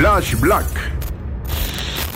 Flash Black.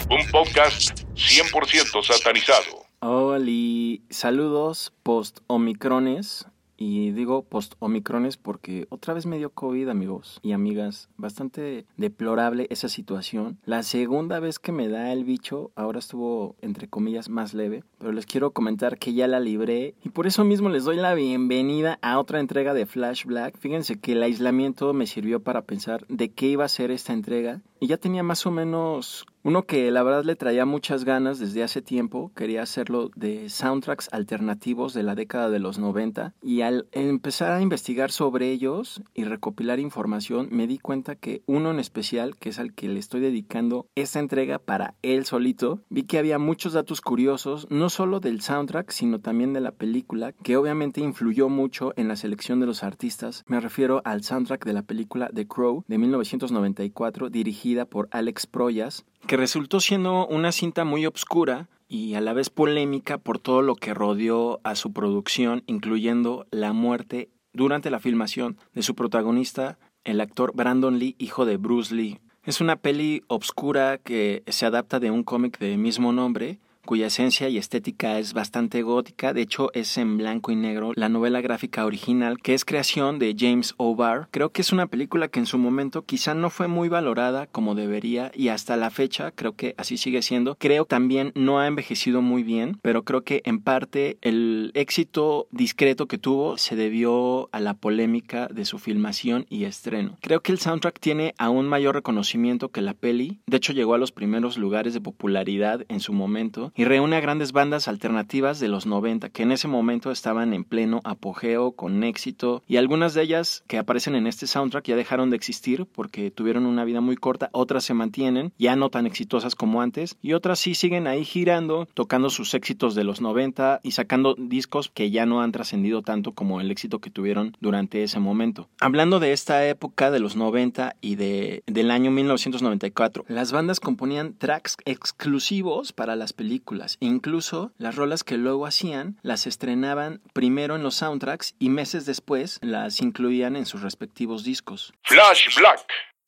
Un podcast 100% satanizado. Hola, saludos post-omicrones. Y digo post-omicrones porque otra vez me dio COVID, amigos y amigas. Bastante deplorable esa situación. La segunda vez que me da el bicho, ahora estuvo, entre comillas, más leve. Pero les quiero comentar que ya la libré. Y por eso mismo les doy la bienvenida a otra entrega de Flash Black. Fíjense que el aislamiento me sirvió para pensar de qué iba a ser esta entrega. Y ya tenía más o menos uno que la verdad le traía muchas ganas desde hace tiempo, quería hacerlo de soundtracks alternativos de la década de los 90 y al empezar a investigar sobre ellos y recopilar información me di cuenta que uno en especial, que es al que le estoy dedicando esta entrega para él solito, vi que había muchos datos curiosos, no solo del soundtrack, sino también de la película, que obviamente influyó mucho en la selección de los artistas. Me refiero al soundtrack de la película The Crow de 1994, dirigida por Alex Proyas, que resultó siendo una cinta muy obscura y a la vez polémica por todo lo que rodeó a su producción, incluyendo la muerte durante la filmación de su protagonista, el actor Brandon Lee, hijo de Bruce Lee. Es una peli obscura que se adapta de un cómic de mismo nombre cuya esencia y estética es bastante gótica, de hecho es en blanco y negro, la novela gráfica original, que es creación de James O'Barr. Creo que es una película que en su momento quizá no fue muy valorada como debería y hasta la fecha creo que así sigue siendo. Creo también no ha envejecido muy bien, pero creo que en parte el éxito discreto que tuvo se debió a la polémica de su filmación y estreno. Creo que el soundtrack tiene aún mayor reconocimiento que la peli, de hecho llegó a los primeros lugares de popularidad en su momento y reúne a grandes bandas alternativas de los 90 que en ese momento estaban en pleno apogeo, con éxito, y algunas de ellas que aparecen en este soundtrack ya dejaron de existir porque tuvieron una vida muy corta, otras se mantienen, ya no tan exitosas como antes, y otras sí siguen ahí girando, tocando sus éxitos de los 90 y sacando discos que ya no han trascendido tanto como el éxito que tuvieron durante ese momento. Hablando de esta época de los 90 y de, del año 1994, las bandas componían tracks exclusivos para las películas incluso las rolas que luego hacían las estrenaban primero en los soundtracks y meses después las incluían en sus respectivos discos. Flash Black.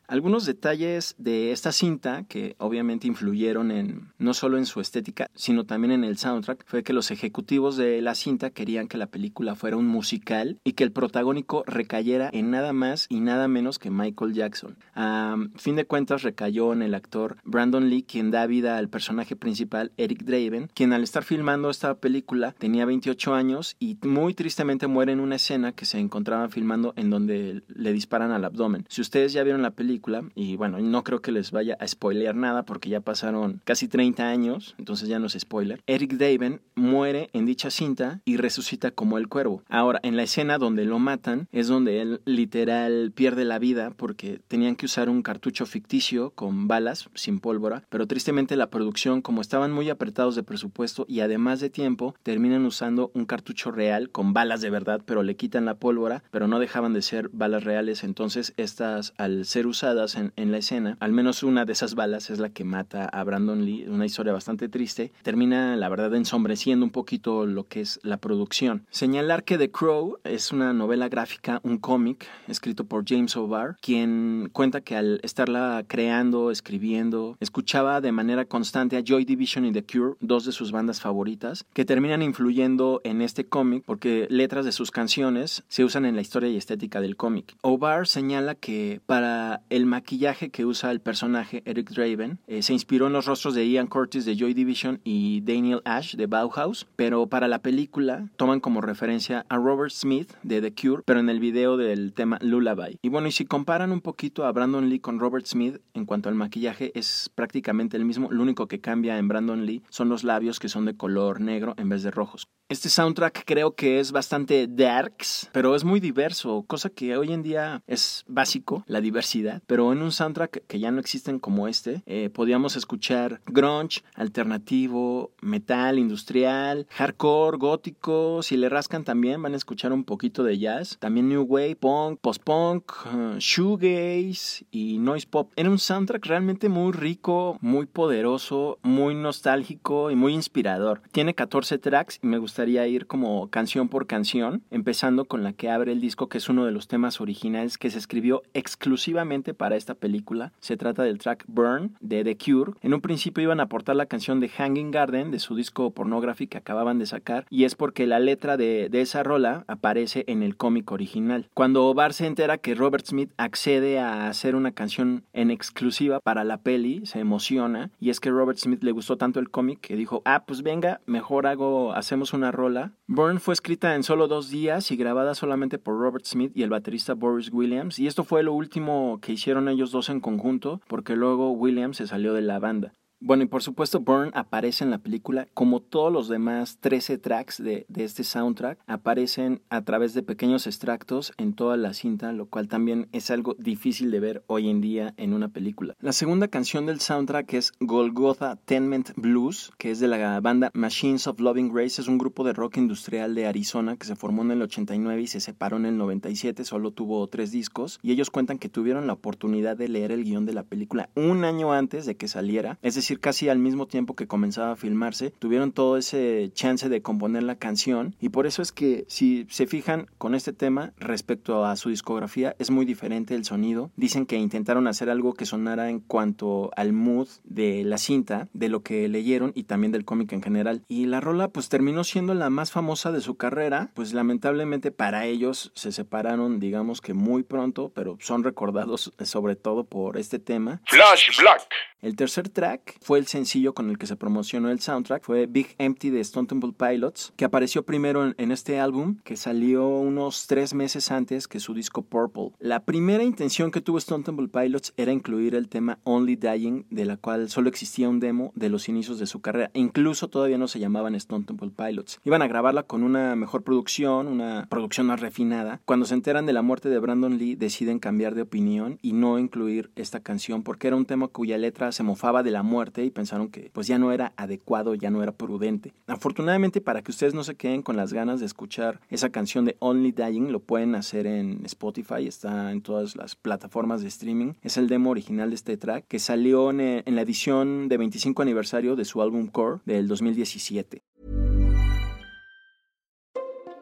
Algunos detalles de esta cinta que obviamente influyeron en no solo en su estética, sino también en el soundtrack, fue que los ejecutivos de la cinta querían que la película fuera un musical y que el protagónico recayera en nada más y nada menos que Michael Jackson. A fin de cuentas recayó en el actor Brandon Lee, quien da vida al personaje principal Eric Draven, quien al estar filmando esta película tenía 28 años y muy tristemente muere en una escena que se encontraba filmando en donde le disparan al abdomen. Si ustedes ya vieron la película, y bueno, no creo que les vaya a spoilear nada porque ya pasaron casi 30 años, entonces ya no es spoiler. Eric Daven muere en dicha cinta y resucita como el cuervo. Ahora, en la escena donde lo matan es donde él literal pierde la vida porque tenían que usar un cartucho ficticio con balas sin pólvora, pero tristemente la producción, como estaban muy apretados de presupuesto y además de tiempo, terminan usando un cartucho real con balas de verdad, pero le quitan la pólvora, pero no dejaban de ser balas reales, entonces estas al ser usadas en, la escena. Al menos una de esas balas es la que mata a Brandon Lee, una historia bastante triste. Termina, la verdad, ensombreciendo un poquito lo que es la producción. Señalar que The Crow es una novela gráfica, un cómic escrito por James O'Barr, quien cuenta que al estarla creando, escribiendo, escuchaba de manera constante a Joy Division y The Cure, dos de sus bandas favoritas, que terminan influyendo en este cómic porque letras de sus canciones se usan en la historia y estética del cómic. O'Barr señala que para el maquillaje que usa el personaje Eric Draven eh, se inspiró en los rostros de Ian Curtis de Joy Division y Daniel Ash de Bauhaus, pero para la película toman como referencia a Robert Smith de The Cure, pero en el video del tema Lullaby. Y bueno, y si comparan un poquito a Brandon Lee con Robert Smith en cuanto al maquillaje es prácticamente el mismo, lo único que cambia en Brandon Lee son los labios que son de color negro en vez de rojos. Este soundtrack creo que es bastante darks, pero es muy diverso, cosa que hoy en día es básico, la diversidad. Pero en un soundtrack que ya no existen como este, eh, podíamos escuchar grunge, alternativo, metal, industrial, hardcore, gótico, si le rascan también van a escuchar un poquito de jazz, también new wave, punk, post-punk, uh, shoegaze y noise pop. Era un soundtrack realmente muy rico, muy poderoso, muy nostálgico y muy inspirador. Tiene 14 tracks y me gustaría ir como canción por canción, empezando con la que abre el disco, que es uno de los temas originales que se escribió exclusivamente para esta película. Se trata del track Burn de The Cure. En un principio iban a aportar la canción de Hanging Garden de su disco pornográfico que acababan de sacar y es porque la letra de, de esa rola aparece en el cómic original. Cuando Bar se entera que Robert Smith accede a hacer una canción en exclusiva para la peli, se emociona y es que Robert Smith le gustó tanto el cómic que dijo, ah, pues venga, mejor hago, hacemos una rola. Burn fue escrita en solo dos días y grabada solamente por Robert Smith y el baterista Boris Williams y esto fue lo último que hicieron ellos dos en conjunto porque luego Williams se salió de la banda. Bueno, y por supuesto Burn aparece en la película, como todos los demás 13 tracks de, de, este soundtrack, aparecen a través de pequeños extractos en toda la cinta, lo cual también es algo difícil de ver hoy en día en una película. La segunda canción del soundtrack es Golgotha Tenement Blues, que es de la banda Machines of Loving Grace, es un grupo de rock industrial de Arizona que se formó en el 89 y se separó en el 97, solo tuvo tres discos, y ellos cuentan que tuvieron la oportunidad de leer el guion de la película un año antes de que saliera, es decir, casi al mismo tiempo que comenzaba a filmarse, tuvieron todo ese chance de componer la canción y por eso es que si se fijan con este tema respecto a su discografía es muy diferente el sonido. Dicen que intentaron hacer algo que sonara en cuanto al mood de la cinta, de lo que leyeron y también del cómic en general. Y la rola pues terminó siendo la más famosa de su carrera, pues lamentablemente para ellos se separaron digamos que muy pronto, pero son recordados sobre todo por este tema. Flash Black. El tercer track fue el sencillo con el que se promocionó el soundtrack, fue Big Empty de Stone Temple Pilots, que apareció primero en, este álbum, que salió unos tres meses antes que su disco Purple. La primera intención que tuvo Stone Temple Pilots era incluir el tema Only Dying, de la cual solo existía un demo de los inicios de su carrera, incluso todavía no se llamaban Stone Temple Pilots. Iban a grabarla con una mejor producción, una producción más refinada. Cuando se enteran de la muerte de Brandon Lee, deciden cambiar de opinión y no incluir esta canción porque era un tema cuya letra se mofaba de la muerte y pensaron que pues ya no era adecuado, ya no era prudente. Afortunadamente para que ustedes no se queden con las ganas de escuchar esa canción de Only Dying, lo pueden hacer en Spotify, está en todas las plataformas de streaming. Es el demo original de este track que salió en, en la edición de 25 aniversario de su álbum Core del 2017.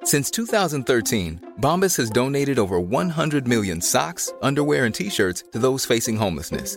Since 2013, Bombas has donated over 100 million socks, underwear, and t-shirts to those facing homelessness.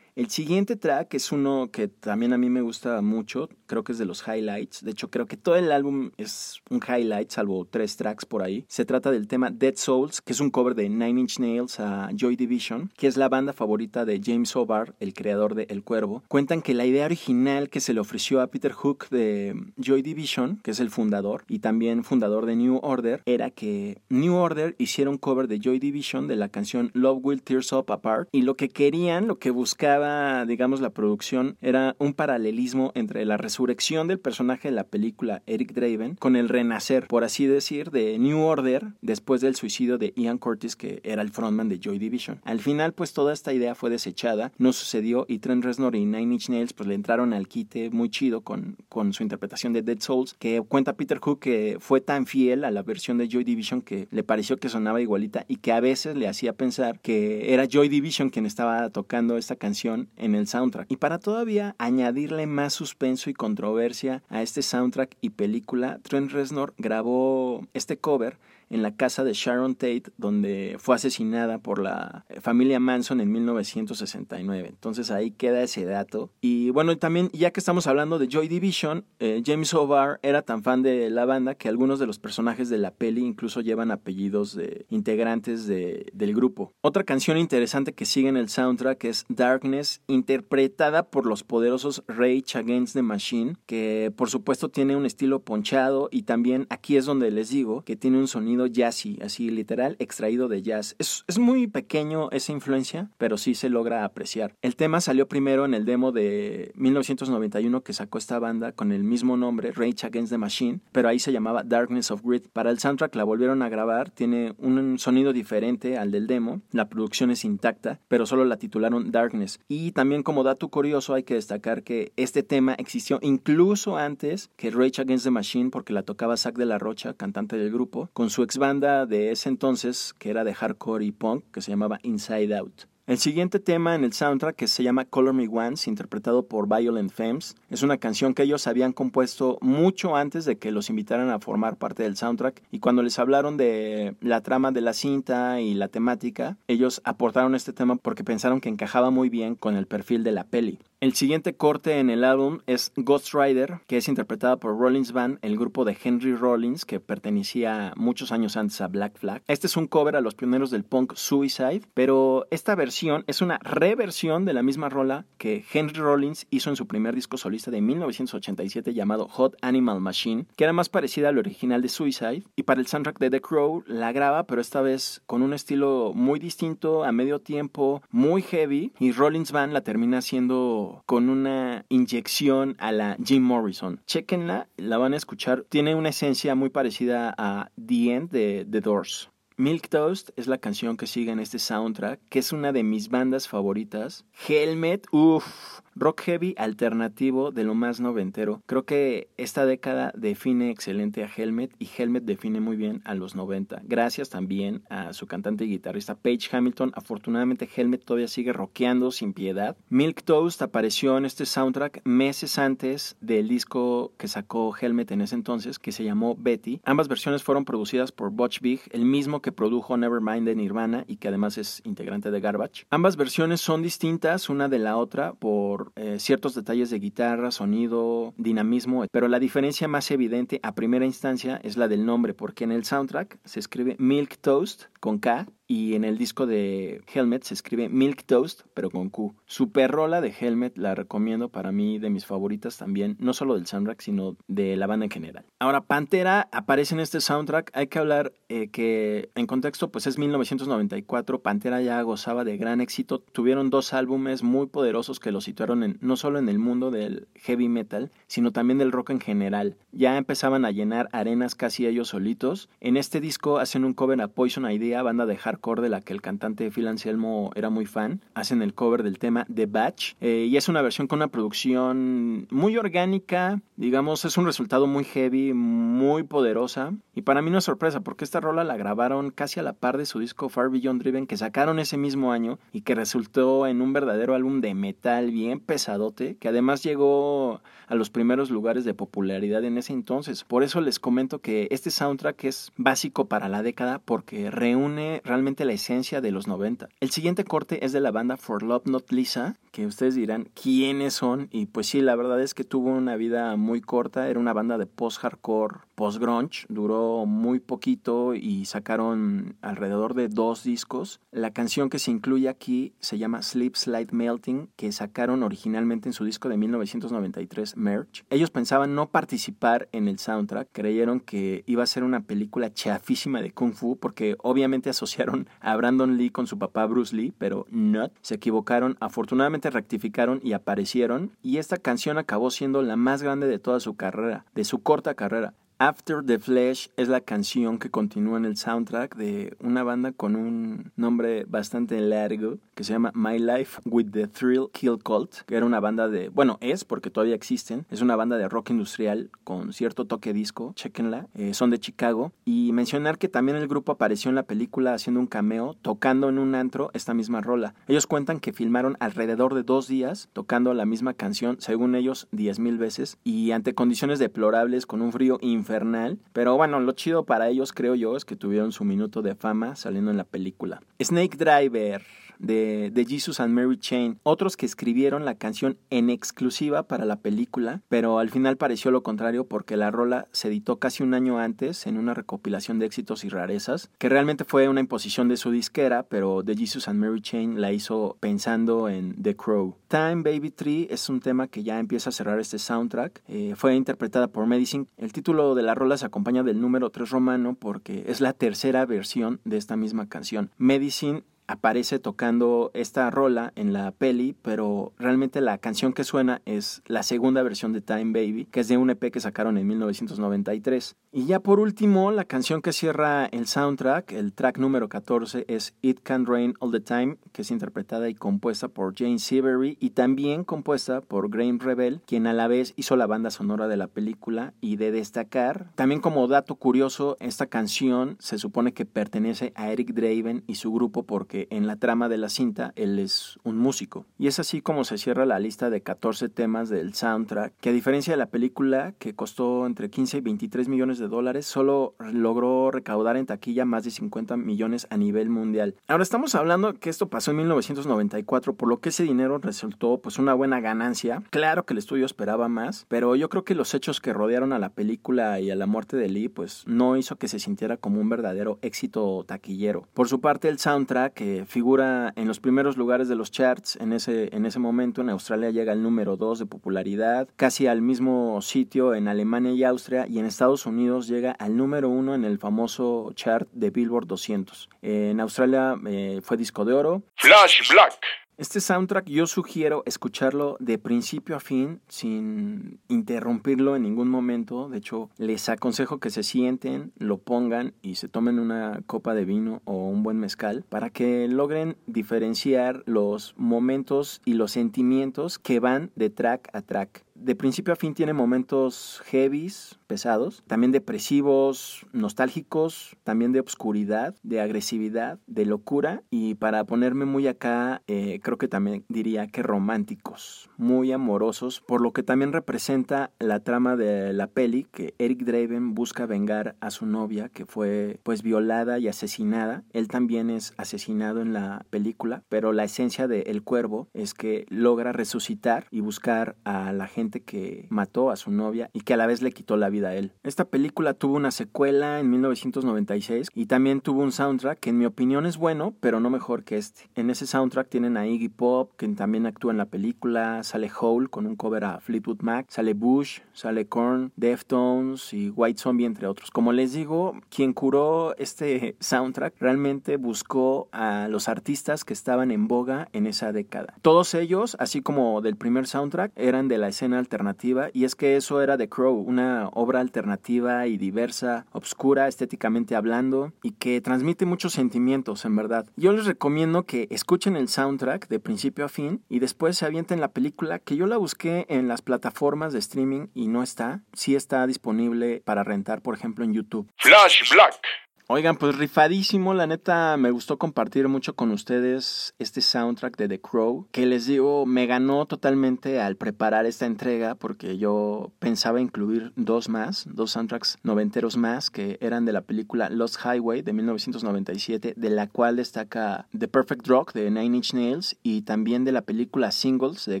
El siguiente track es uno que también a mí me gusta mucho, creo que es de los highlights. De hecho, creo que todo el álbum es un highlight, salvo tres tracks por ahí. Se trata del tema Dead Souls, que es un cover de Nine Inch Nails a Joy Division, que es la banda favorita de James Hobart, el creador de El Cuervo. Cuentan que la idea original que se le ofreció a Peter Hook de Joy Division, que es el fundador y también fundador de New Order, era que New Order hiciera un cover de Joy Division de la canción Love Will Tears Up Apart y lo que querían, lo que buscaban digamos, la producción era un paralelismo entre la resurrección del personaje de la película Eric Draven con el renacer, por así decir, de New Order después del suicidio de Ian Curtis, que era el frontman de Joy Division. Al final, pues toda esta idea fue desechada, no sucedió y Trent Reznor y Nine Inch Nails pues le entraron al quite muy chido con, con su interpretación de Dead Souls, que cuenta Peter Hook que fue tan fiel a la versión de Joy Division que le pareció que sonaba igualita y que a veces le hacía pensar que era Joy Division quien estaba tocando esta canción en el soundtrack. Y para todavía añadirle más suspenso y controversia a este soundtrack y película, Trent Reznor grabó este cover en la casa de Sharon Tate, donde fue asesinada por la familia Manson en 1969. Entonces ahí queda ese dato. Y bueno, también ya que estamos hablando de Joy Division, eh, James O'Barr era tan fan de la banda que algunos de los personajes de la peli incluso llevan apellidos de integrantes de, del grupo. Otra canción interesante que sigue en el soundtrack es Darkness, interpretada por los poderosos Rage Against the Machine, que por supuesto tiene un estilo ponchado y también aquí es donde les digo que tiene un sonido jazzy, así literal, extraído de jazz. Es, es muy pequeño esa influencia, pero sí se logra apreciar. El tema salió primero en el demo de 1991 que sacó esta banda con el mismo nombre, Rage Against the Machine, pero ahí se llamaba Darkness of Grid. Para el soundtrack la volvieron a grabar, tiene un sonido diferente al del demo, la producción es intacta, pero solo la titularon Darkness. Y también como dato curioso hay que destacar que este tema existió incluso antes que Rage Against the Machine porque la tocaba Zack de la Rocha, cantante del grupo, con su ex banda de ese entonces que era de hardcore y punk que se llamaba Inside Out. El siguiente tema en el soundtrack, que se llama Color Me Once, interpretado por Violent Femmes, es una canción que ellos habían compuesto mucho antes de que los invitaran a formar parte del soundtrack. Y cuando les hablaron de la trama de la cinta y la temática, ellos aportaron este tema porque pensaron que encajaba muy bien con el perfil de la peli. El siguiente corte en el álbum es Ghost Rider, que es interpretada por Rollins Band, el grupo de Henry Rollins, que pertenecía muchos años antes a Black Flag. Este es un cover a los pioneros del punk Suicide, pero esta versión es una reversión de la misma rola que Henry Rollins hizo en su primer disco solista de 1987 llamado Hot Animal Machine, que era más parecida al original de Suicide, y para el soundtrack de The Crow la graba, pero esta vez con un estilo muy distinto, a medio tiempo, muy heavy, y Rollins Band la termina haciendo con una inyección a la Jim Morrison. Chequenla, la van a escuchar. Tiene una esencia muy parecida a The End de The Doors. Milk Toast es la canción que sigue en este soundtrack, que es una de mis bandas favoritas. Helmet, uff, rock heavy alternativo de lo más noventero. Creo que esta década define excelente a Helmet y Helmet define muy bien a los 90. Gracias también a su cantante y guitarrista Paige Hamilton. Afortunadamente Helmet todavía sigue rockeando sin piedad. Milk Toast apareció en este soundtrack meses antes del disco que sacó Helmet en ese entonces, que se llamó Betty. Ambas versiones fueron producidas por Butch Vig, el mismo que produjo Nevermind de Nirvana y que además es integrante de Garbage. Ambas versiones son distintas una de la otra por eh, ciertos detalles de guitarra, sonido, dinamismo, pero la diferencia más evidente a primera instancia es la del nombre, porque en el soundtrack se escribe Milk Toast con K y en el disco de Helmet se escribe Milk Toast, pero con Q. Super rola de Helmet la recomiendo para mí, de mis favoritas también, no solo del soundtrack, sino de la banda en general. Ahora, Pantera aparece en este soundtrack. Hay que hablar eh, que en contexto, pues es 1994. Pantera ya gozaba de gran éxito. Tuvieron dos álbumes muy poderosos que lo situaron en, no solo en el mundo del heavy metal, sino también del rock en general. Ya empezaban a llenar arenas casi ellos solitos. En este disco hacen un cover a Poison Idea, banda de hardcore de la que el cantante Phil Anselmo era muy fan. Hacen el cover del tema The Batch eh, y es una versión con una producción muy orgánica, digamos, es un resultado muy heavy, muy poderosa. Y para mí no es sorpresa porque esta rola la grabaron casi a la par de su disco Far Beyond Driven que sacaron ese mismo año y que resultó en un verdadero álbum de metal bien pesadote que además llegó a los primeros lugares de popularidad en ese entonces. Por eso les comento que este soundtrack es básico para la década porque reúne realmente la esencia de los 90. El siguiente corte es de la banda For Love Not Lisa, que ustedes dirán quiénes son y pues sí, la verdad es que tuvo una vida muy corta, era una banda de post-hardcore, post-grunge, duró muy poquito y sacaron alrededor de dos discos. La canción que se incluye aquí se llama Sleep Slide Melting, que sacaron originalmente en su disco de 1993, Merch. Ellos pensaban no participar en el soundtrack, creyeron que iba a ser una película chafísima de Kung Fu porque obviamente asociaron a Brandon Lee con su papá Bruce Lee, pero no, se equivocaron. Afortunadamente rectificaron y aparecieron y esta canción acabó siendo la más grande de toda su carrera, de su corta carrera. After the Flesh es la canción que continúa en el soundtrack de una banda con un nombre bastante largo que se llama My Life with the Thrill Kill Cult, que era una banda de, bueno, es porque todavía existen, es una banda de rock industrial con cierto toque disco, chequenla, eh, son de Chicago. Y mencionar que también el grupo apareció en la película haciendo un cameo, tocando en un antro esta misma rola. Ellos cuentan que filmaron alrededor de dos días tocando la misma canción, según ellos, diez mil veces, y ante condiciones deplorables, con un frío infernal. Pero bueno, lo chido para ellos, creo yo, es que tuvieron su minuto de fama saliendo en la película. Snake Driver de, de, Jesus and Mary Chain, otros que escribieron la canción en exclusiva para la película, pero al final pareció lo contrario porque la rola se editó casi un año antes en una recopilación de éxitos y rarezas, que realmente fue una imposición de su disquera, pero The Jesus and Mary Chain la hizo pensando en The Crow. Time Baby Tree es un tema que ya empieza a cerrar este soundtrack, eh, fue interpretada por Medicine. El título de la rola se acompaña del número 3 romano porque es la tercera versión de esta misma canción. Medicine aparece tocando esta rola en la peli, pero realmente la canción que suena es la segunda versión de Time Baby, que es de un EP que sacaron en 1993. Y ya por último, la canción que cierra el soundtrack, el track número 14, es It Can Rain All the Time, que es interpretada y compuesta por Jane Seabury y también compuesta por Graham Rebel, quien a la vez hizo la banda sonora de la película y de destacar. También como dato curioso, esta canción se supone que pertenece a Eric Draven y su grupo porque en la trama de la cinta él es un músico. Y es así como se cierra la lista de 14 temas del soundtrack, que a diferencia de la película, que costó entre 15 y 23 millones de dólares, solo logró recaudar en taquilla más de 50 millones a nivel mundial. Ahora estamos hablando que esto pasó en 1994, por lo que ese dinero resultó pues una buena ganancia. Claro que el estudio esperaba más, pero yo creo que los hechos que rodearon a la película y a la muerte de Lee pues no hizo que se sintiera como un verdadero éxito taquillero. Por su parte el soundtrack figura en los primeros lugares de los charts en ese, en ese momento. En Australia llega al número 2 de popularidad, casi al mismo sitio en Alemania y Austria, y en Estados Unidos llega al número 1 en el famoso chart de Billboard 200. en Australia eh, fue disco de oro. Flash Black. Este soundtrack yo sugiero escucharlo de principio a fin sin interrumpirlo en ningún momento. De hecho, les aconsejo que se sienten, lo pongan y se tomen una copa de vino o un buen mezcal para que logren diferenciar los momentos y los sentimientos que van de track a track de principio a fin tiene momentos heavies, pesados, también depresivos, nostálgicos, también de obscuridad, de agresividad, de locura y para ponerme muy acá, eh, creo que también diría que románticos, muy amorosos, por lo que también representa la trama de la peli que Eric Draven busca vengar a su novia que fue pues violada y asesinada. Él también es asesinado en la película, pero la esencia de El Cuervo es que logra resucitar y buscar a la gente que mató a su novia y que a la vez le quitó la vida a él. Esta película tuvo una secuela en 1996 y también tuvo un soundtrack que en mi opinión es bueno, pero no mejor que este. En ese soundtrack tienen a Iggy Pop, quien también actúa en la película, sale Hole con un cover a Fleetwood Mac, sale Bush, sale Korn, Deftones y White Zombie entre otros. Como les digo, quien curó este soundtrack realmente buscó a los artistas que estaban en boga en esa década. Todos ellos, así como del primer soundtrack, eran de la escena alternativa y es que eso era The Crow, una obra alternativa y diversa, obscura estéticamente hablando y que transmite muchos sentimientos en verdad. Yo les recomiendo que escuchen el soundtrack de principio a fin y después se avienten la película que yo la busqué en las plataformas de streaming y no está, sí está disponible para rentar por ejemplo en YouTube. Flash Black. Oigan, pues rifadísimo, la neta me gustó compartir mucho con ustedes este soundtrack de The Crow, que les digo, me ganó totalmente al preparar esta entrega porque yo pensaba incluir dos más, dos soundtracks noventeros más que eran de la película Lost Highway de 1997, de la cual destaca The Perfect Rock de Nine Inch Nails y también de la película Singles de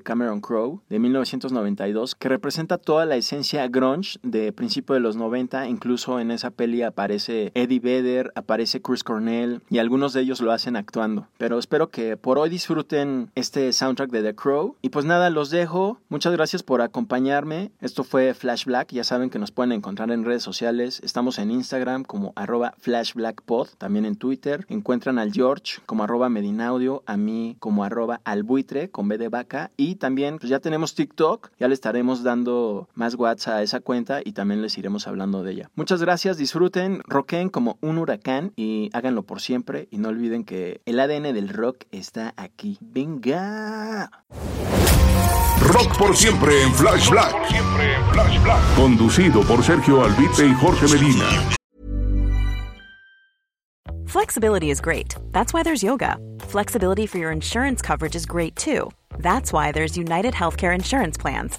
Cameron Crowe de 1992, que representa toda la esencia grunge de principio de los 90, incluso en esa peli aparece Eddie Vedder aparece Chris Cornell y algunos de ellos lo hacen actuando. Pero espero que por hoy disfruten este soundtrack de The Crow. Y pues nada, los dejo. Muchas gracias por acompañarme. Esto fue Flash Black. Ya saben que nos pueden encontrar en redes sociales. Estamos en Instagram como arroba flashblackpod, también en Twitter. Encuentran al George como arroba medinaudio, a mí como arroba albuitre con B de vaca. Y también pues ya tenemos TikTok. Ya le estaremos dando más WhatsApp a esa cuenta y también les iremos hablando de ella. Muchas gracias, disfruten, roquen como huracán y háganlo por siempre y no olviden que el ADN del rock está aquí. Venga. Rock por siempre en Flash Black. Conducido por Sergio Albite y Jorge Medina. Flexibility is great. That's why there's yoga. Flexibility for your insurance coverage is great too. That's why there's United Healthcare Insurance Plans.